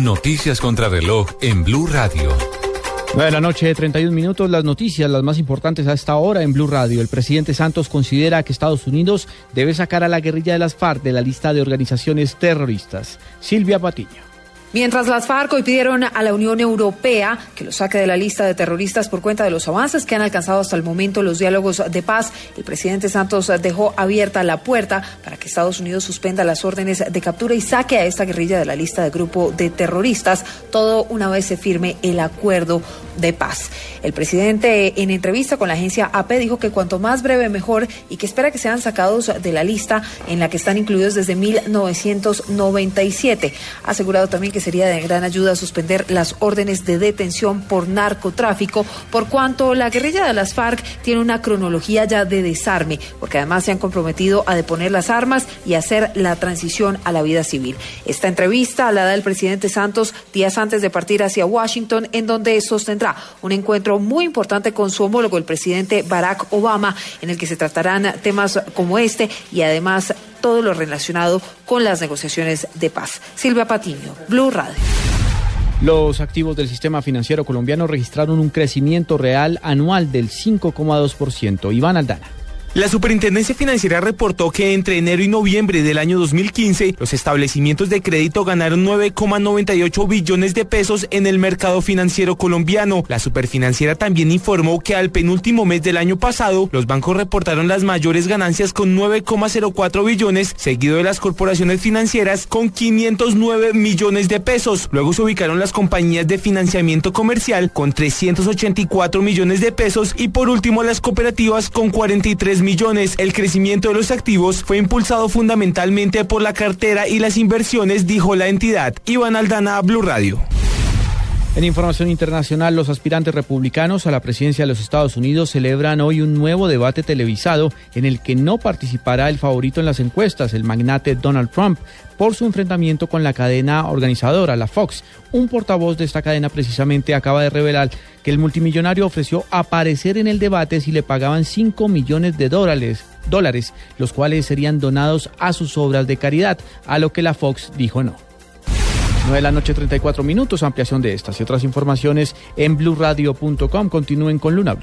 Noticias contra reloj en Blue Radio. Buenas noches, 31 minutos. Las noticias, las más importantes a esta hora en Blue Radio. El presidente Santos considera que Estados Unidos debe sacar a la guerrilla de las FARC de la lista de organizaciones terroristas. Silvia Patiño. Mientras las FARC hoy pidieron a la Unión Europea que lo saque de la lista de terroristas por cuenta de los avances que han alcanzado hasta el momento los diálogos de paz, el presidente Santos dejó abierta la puerta para que Estados Unidos suspenda las órdenes de captura y saque a esta guerrilla de la lista de grupo de terroristas, todo una vez se firme el acuerdo de paz. El presidente en entrevista con la agencia AP dijo que cuanto más breve mejor y que espera que sean sacados de la lista en la que están incluidos desde 1997. Ha asegurado también que sería de gran ayuda suspender las órdenes de detención por narcotráfico, por cuanto la guerrilla de las FARC tiene una cronología ya de desarme, porque además se han comprometido a deponer las armas y hacer la transición a la vida civil. Esta entrevista la da el presidente Santos días antes de partir hacia Washington, en donde sostendrá un encuentro muy importante con su homólogo, el presidente Barack Obama, en el que se tratarán temas como este y además todo lo relacionado con las negociaciones de paz. Silvia Patiño, Blue Radio. Los activos del sistema financiero colombiano registraron un crecimiento real anual del 5,2%. Iván Aldana. La Superintendencia Financiera reportó que entre enero y noviembre del año 2015, los establecimientos de crédito ganaron 9,98 billones de pesos en el mercado financiero colombiano. La Superfinanciera también informó que al penúltimo mes del año pasado, los bancos reportaron las mayores ganancias con 9,04 billones, seguido de las corporaciones financieras con 509 millones de pesos. Luego se ubicaron las compañías de financiamiento comercial con 384 millones de pesos y por último las cooperativas con 43 millones. El crecimiento de los activos fue impulsado fundamentalmente por la cartera y las inversiones, dijo la entidad. Iván Aldana, Blue Radio. En información internacional, los aspirantes republicanos a la presidencia de los Estados Unidos celebran hoy un nuevo debate televisado en el que no participará el favorito en las encuestas, el magnate Donald Trump, por su enfrentamiento con la cadena organizadora, la Fox. Un portavoz de esta cadena precisamente acaba de revelar que el multimillonario ofreció aparecer en el debate si le pagaban 5 millones de dólares, dólares, los cuales serían donados a sus obras de caridad, a lo que la Fox dijo no. 9 de la noche 34 minutos, ampliación de estas y otras informaciones en blurradio.com. Continúen con Luna.